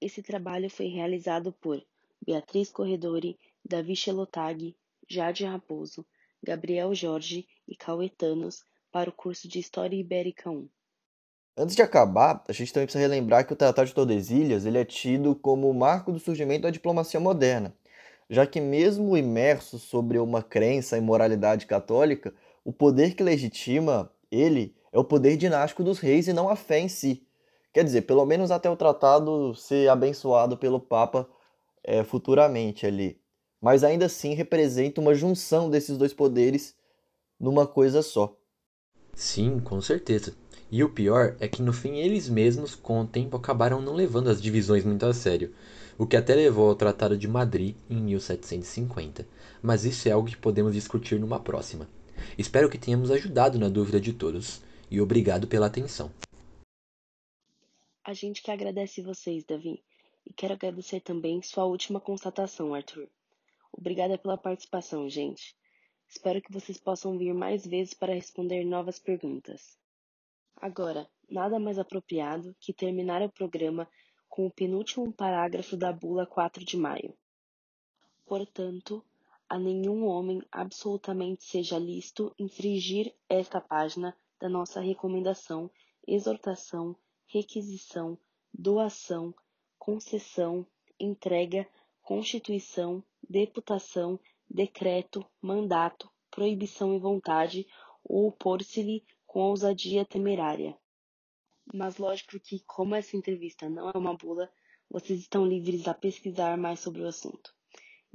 Esse trabalho foi realizado por Beatriz Corredori, Davi Chelotag, Jade Raposo, Gabriel Jorge e Cauetanos para o curso de História Ibérica 1. Antes de acabar, a gente também precisa relembrar que o Tratado de Tordesilhas ele é tido como o marco do surgimento da diplomacia moderna, já que mesmo imerso sobre uma crença em moralidade católica, o poder que legitima ele é o poder dinástico dos reis e não a fé em si. Quer dizer, pelo menos até o tratado ser abençoado pelo Papa é, futuramente ali. Mas ainda assim representa uma junção desses dois poderes numa coisa só. Sim, com certeza. E o pior é que no fim eles mesmos, com o tempo, acabaram não levando as divisões muito a sério, o que até levou ao Tratado de Madrid em 1750. Mas isso é algo que podemos discutir numa próxima. Espero que tenhamos ajudado na dúvida de todos, e obrigado pela atenção. A gente que agradece vocês, Davi, e quero agradecer também sua última constatação, Arthur. Obrigada pela participação, gente. Espero que vocês possam vir mais vezes para responder novas perguntas. Agora, nada mais apropriado que terminar o programa com o penúltimo parágrafo da Bula 4 de maio. Portanto, a nenhum homem absolutamente seja lícito infringir esta página da nossa recomendação, exortação, requisição, doação, concessão, entrega, constituição, deputação, decreto, mandato, proibição e vontade, ou opor-se-lhe com ousadia temerária. Mas lógico que, como essa entrevista não é uma bula, vocês estão livres a pesquisar mais sobre o assunto.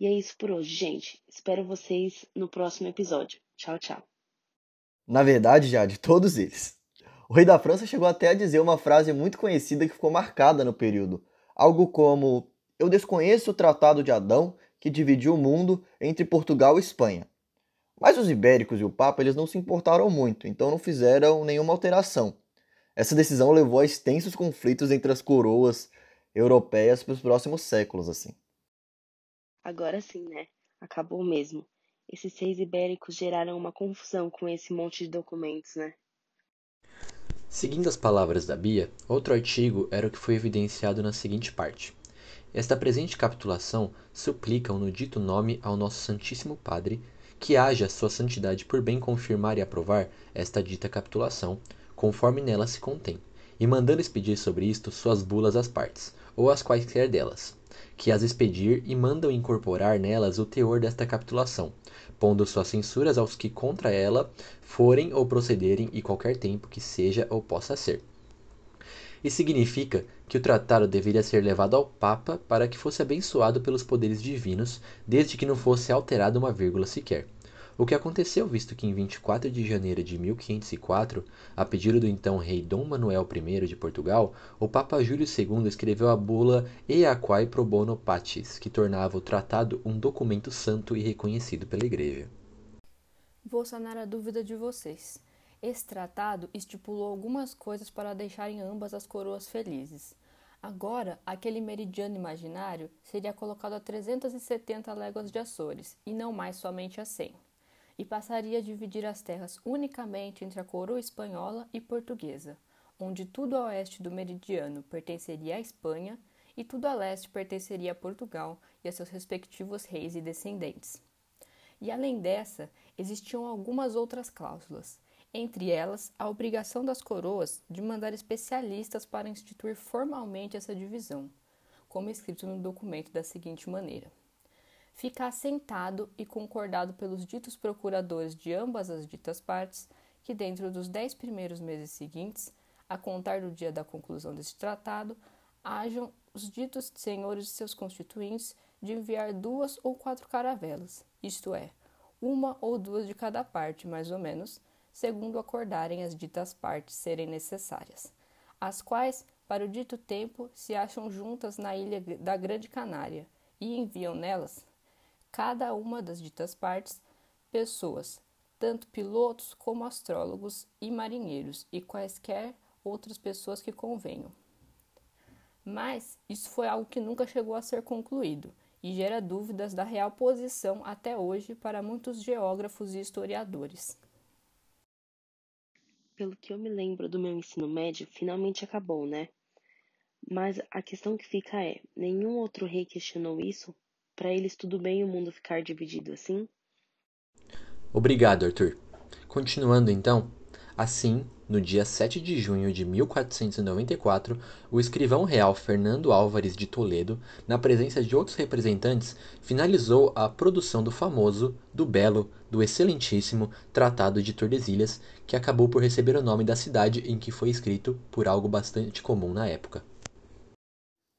E é isso por hoje, gente. Espero vocês no próximo episódio. Tchau, tchau. Na verdade, já de todos eles. O rei da França chegou até a dizer uma frase muito conhecida que ficou marcada no período. Algo como: Eu desconheço o Tratado de Adão que dividiu o mundo entre Portugal e Espanha. Mas os ibéricos e o Papa eles não se importaram muito, então não fizeram nenhuma alteração. Essa decisão levou a extensos conflitos entre as coroas europeias para os próximos séculos, assim. Agora sim, né? Acabou mesmo. Esses seis ibéricos geraram uma confusão com esse monte de documentos, né? Seguindo as palavras da Bia, outro artigo era o que foi evidenciado na seguinte parte. Esta presente capitulação suplicam no dito nome ao nosso Santíssimo Padre que haja sua santidade por bem confirmar e aprovar esta dita capitulação, conforme nela se contém, e mandando expedir sobre isto suas bulas às partes, ou as quaisquer delas, que as expedir e mandam incorporar nelas o teor desta capitulação, pondo suas censuras aos que contra ela forem ou procederem e qualquer tempo que seja ou possa ser. Isso significa que o tratado deveria ser levado ao Papa para que fosse abençoado pelos poderes divinos, desde que não fosse alterada uma vírgula sequer. O que aconteceu visto que em 24 de janeiro de 1504, a pedido do então rei Dom Manuel I de Portugal, o Papa Júlio II escreveu a bula Eaquae pro bono patis, que tornava o tratado um documento santo e reconhecido pela Igreja. Vou sanar a dúvida de vocês. Esse tratado estipulou algumas coisas para deixarem ambas as coroas felizes. Agora, aquele meridiano imaginário seria colocado a 370 léguas de Açores, e não mais somente a 100, e passaria a dividir as terras unicamente entre a coroa espanhola e portuguesa, onde tudo a oeste do meridiano pertenceria à Espanha e tudo a leste pertenceria a Portugal e a seus respectivos reis e descendentes. E além dessa, existiam algumas outras cláusulas, entre elas a obrigação das coroas de mandar especialistas para instituir formalmente essa divisão, como escrito no documento da seguinte maneira: Fica assentado e concordado pelos ditos procuradores de ambas as ditas partes que, dentro dos dez primeiros meses seguintes, a contar do dia da conclusão deste tratado, hajam os ditos senhores e seus constituintes de enviar duas ou quatro caravelas, isto é, uma ou duas de cada parte, mais ou menos, segundo acordarem as ditas partes serem necessárias, as quais, para o dito tempo, se acham juntas na ilha da Grande Canária e enviam nelas, cada uma das ditas partes, pessoas, tanto pilotos como astrólogos e marinheiros e quaisquer outras pessoas que convenham. Mas isso foi algo que nunca chegou a ser concluído e gera dúvidas da real posição até hoje para muitos geógrafos e historiadores pelo que eu me lembro do meu ensino médio, finalmente acabou, né? Mas a questão que fica é: nenhum outro rei questionou isso? Para eles tudo bem o mundo ficar dividido assim? Obrigado, Arthur. Continuando então, assim, no dia 7 de junho de 1494, o escrivão real Fernando Álvares de Toledo, na presença de outros representantes, finalizou a produção do famoso, do belo, do excelentíssimo Tratado de Tordesilhas, que acabou por receber o nome da cidade em que foi escrito por algo bastante comum na época.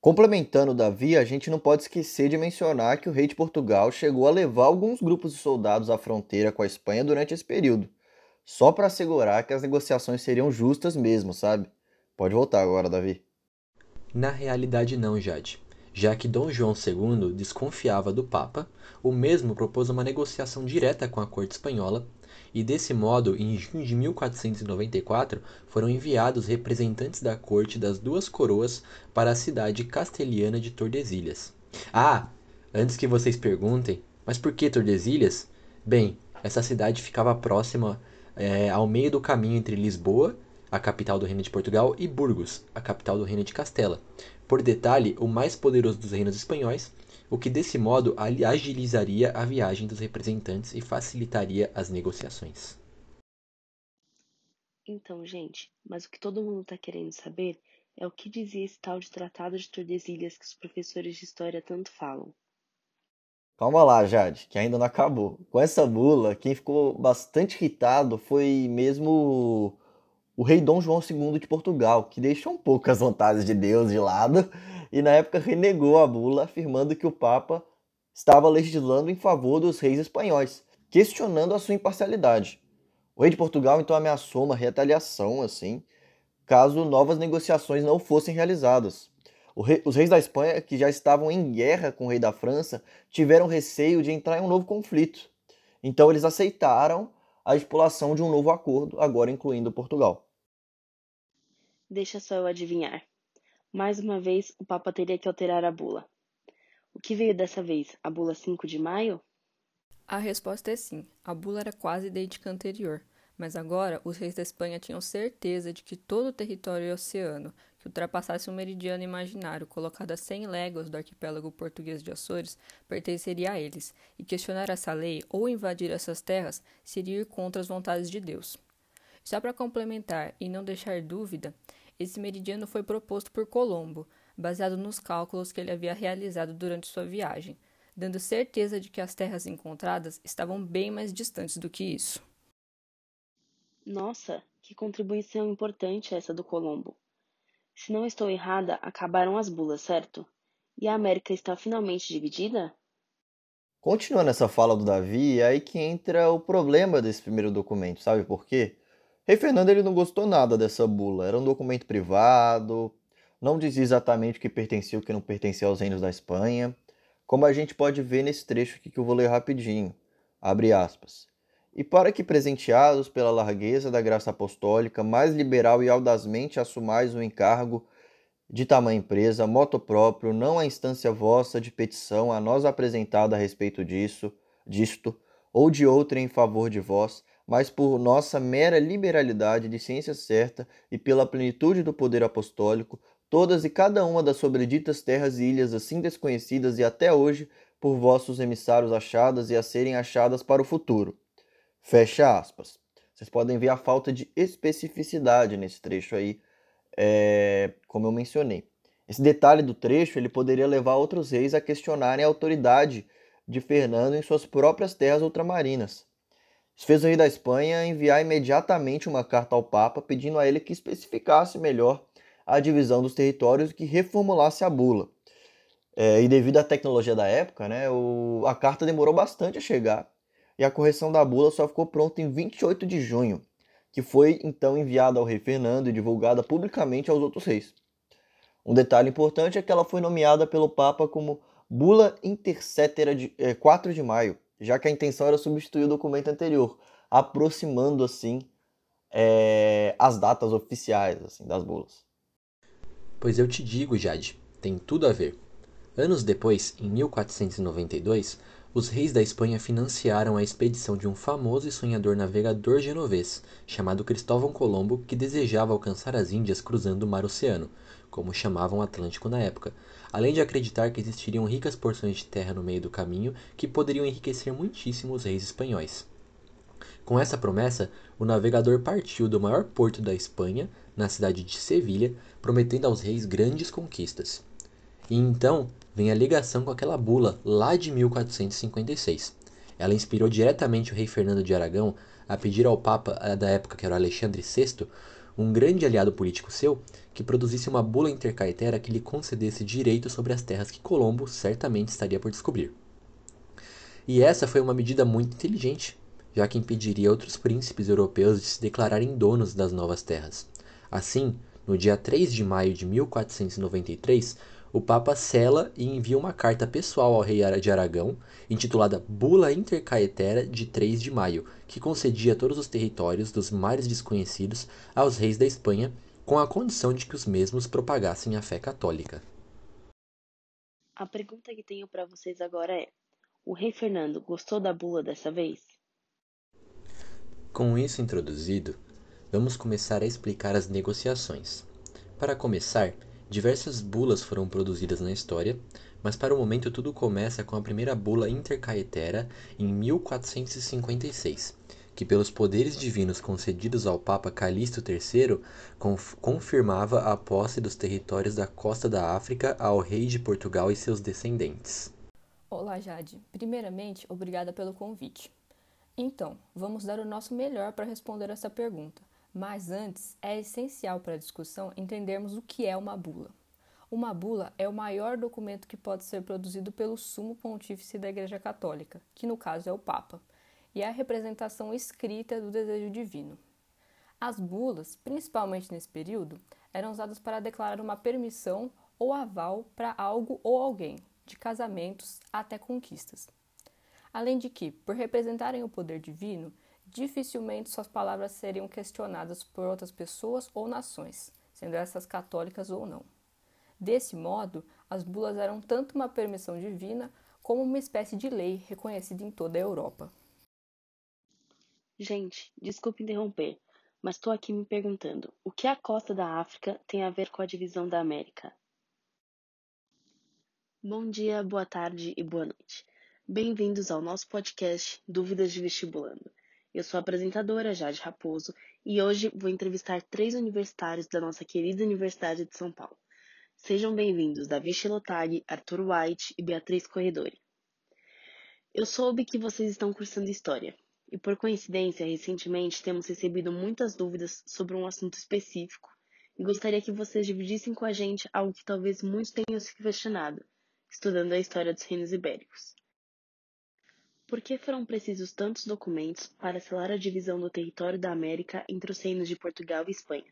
Complementando Davi, a gente não pode esquecer de mencionar que o rei de Portugal chegou a levar alguns grupos de soldados à fronteira com a Espanha durante esse período, só para assegurar que as negociações seriam justas mesmo, sabe? Pode voltar agora, Davi. Na realidade não, Jade. Já que Dom João II desconfiava do Papa, o mesmo propôs uma negociação direta com a corte espanhola e desse modo, em junho de 1494, foram enviados representantes da corte das duas coroas para a cidade castelhana de Tordesilhas. Ah, antes que vocês perguntem, mas por que Tordesilhas? Bem, essa cidade ficava próxima é, ao meio do caminho entre Lisboa, a capital do Reino de Portugal, e Burgos, a capital do Reino de Castela. Por detalhe, o mais poderoso dos reinos espanhóis, o que desse modo agilizaria a viagem dos representantes e facilitaria as negociações. Então, gente, mas o que todo mundo está querendo saber é o que dizia esse tal de Tratado de Tordesilhas que os professores de história tanto falam. Calma lá, Jade, que ainda não acabou. Com essa bula, quem ficou bastante irritado foi mesmo o rei Dom João II de Portugal, que deixou um pouco as vontades de Deus de lado e na época renegou a bula, afirmando que o Papa estava legislando em favor dos reis espanhóis, questionando a sua imparcialidade. O rei de Portugal então ameaçou uma retaliação, assim, caso novas negociações não fossem realizadas. Rei, os reis da Espanha, que já estavam em guerra com o rei da França, tiveram receio de entrar em um novo conflito. Então eles aceitaram a estipulação de um novo acordo, agora incluindo Portugal. Deixa só eu adivinhar. Mais uma vez, o Papa teria que alterar a bula. O que veio dessa vez? A bula 5 de maio? A resposta é sim. A bula era quase idêntica à anterior, mas agora os reis da Espanha tinham certeza de que todo o território oceano que ultrapassasse um meridiano imaginário colocado a 100 léguas do arquipélago português de Açores pertenceria a eles, e questionar essa lei ou invadir essas terras seria ir contra as vontades de Deus. Só para complementar e não deixar dúvida, esse meridiano foi proposto por Colombo, baseado nos cálculos que ele havia realizado durante sua viagem, dando certeza de que as terras encontradas estavam bem mais distantes do que isso. Nossa, que contribuição importante essa do Colombo. Se não estou errada, acabaram as bulas, certo? E a América está finalmente dividida? Continuando essa fala do Davi, é aí que entra o problema desse primeiro documento, sabe por quê? Rei Fernando ele não gostou nada dessa bula. Era um documento privado, não dizia exatamente o que pertencia e o que não pertencia aos reinos da Espanha, como a gente pode ver nesse trecho aqui que eu vou ler rapidinho. Abre aspas. E para que, presenteados pela largueza da graça apostólica, mais liberal e audazmente assumais o encargo de tamanha empresa, moto próprio, não a instância vossa de petição a nós apresentada a respeito disso, disto, ou de outra em favor de vós, mas por nossa mera liberalidade de ciência certa e pela plenitude do poder apostólico, todas e cada uma das sobreditas terras e ilhas assim desconhecidas e até hoje por vossos emissários achadas e a serem achadas para o futuro. Fecha aspas. Vocês podem ver a falta de especificidade nesse trecho aí, é, como eu mencionei. Esse detalhe do trecho ele poderia levar outros reis a questionarem a autoridade de Fernando em suas próprias terras ultramarinas. Isso fez o rei da Espanha enviar imediatamente uma carta ao Papa pedindo a ele que especificasse melhor a divisão dos territórios e que reformulasse a bula. É, e devido à tecnologia da época, né, o, a carta demorou bastante a chegar e a correção da bula só ficou pronta em 28 de junho, que foi então enviada ao rei Fernando e divulgada publicamente aos outros reis. Um detalhe importante é que ela foi nomeada pelo Papa como Bula Intercetera de é, 4 de maio, já que a intenção era substituir o documento anterior, aproximando assim é, as datas oficiais assim, das bulas. Pois eu te digo, Jade, tem tudo a ver. Anos depois, em 1492, os reis da Espanha financiaram a expedição de um famoso e sonhador navegador genovês, chamado Cristóvão Colombo, que desejava alcançar as Índias cruzando o Mar Oceano, como chamavam o Atlântico na época, além de acreditar que existiriam ricas porções de terra no meio do caminho que poderiam enriquecer muitíssimo os reis espanhóis. Com essa promessa, o navegador partiu do maior porto da Espanha, na cidade de Sevilha, prometendo aos reis grandes conquistas. E então vem a ligação com aquela bula lá de 1456. Ela inspirou diretamente o rei Fernando de Aragão a pedir ao Papa eh, da época, que era Alexandre VI, um grande aliado político seu, que produzisse uma bula intercaetera que lhe concedesse direito sobre as terras que Colombo certamente estaria por descobrir. E essa foi uma medida muito inteligente, já que impediria outros príncipes europeus de se declararem donos das novas terras. Assim, no dia 3 de maio de 1493, o Papa sela e envia uma carta pessoal ao rei de Aragão, intitulada Bula Intercaetera de 3 de maio, que concedia todos os territórios dos mares desconhecidos aos reis da Espanha, com a condição de que os mesmos propagassem a fé católica. A pergunta que tenho para vocês agora é: o rei Fernando gostou da bula dessa vez? Com isso introduzido, vamos começar a explicar as negociações. Para começar, Diversas bulas foram produzidas na história, mas para o momento tudo começa com a primeira bula intercaetera em 1456, que pelos poderes divinos concedidos ao Papa Calixto III confirmava a posse dos territórios da costa da África ao rei de Portugal e seus descendentes. Olá, Jade. Primeiramente, obrigada pelo convite. Então, vamos dar o nosso melhor para responder essa pergunta. Mas antes, é essencial para a discussão entendermos o que é uma bula. Uma bula é o maior documento que pode ser produzido pelo Sumo Pontífice da Igreja Católica, que no caso é o Papa, e é a representação escrita do desejo divino. As bulas, principalmente nesse período, eram usadas para declarar uma permissão ou aval para algo ou alguém, de casamentos até conquistas. Além de que, por representarem o poder divino, dificilmente suas palavras seriam questionadas por outras pessoas ou nações, sendo essas católicas ou não. Desse modo, as bulas eram tanto uma permissão divina como uma espécie de lei reconhecida em toda a Europa. Gente, desculpe interromper, mas estou aqui me perguntando: o que a costa da África tem a ver com a divisão da América? Bom dia, boa tarde e boa noite. Bem-vindos ao nosso podcast Dúvidas de Vestibulando. Eu sou a apresentadora Jade Raposo e hoje vou entrevistar três universitários da nossa querida Universidade de São Paulo. Sejam bem-vindos Davi Chilotag, Arthur White e Beatriz Corredori. Eu soube que vocês estão cursando História e, por coincidência, recentemente temos recebido muitas dúvidas sobre um assunto específico e gostaria que vocês dividissem com a gente algo que talvez muitos tenham se questionado, estudando a história dos reinos ibéricos. Por que foram precisos tantos documentos para selar a divisão do território da América entre os reinos de Portugal e Espanha?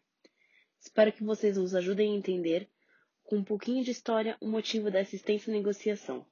Espero que vocês nos ajudem a entender, com um pouquinho de história, o motivo dessa extensa negociação.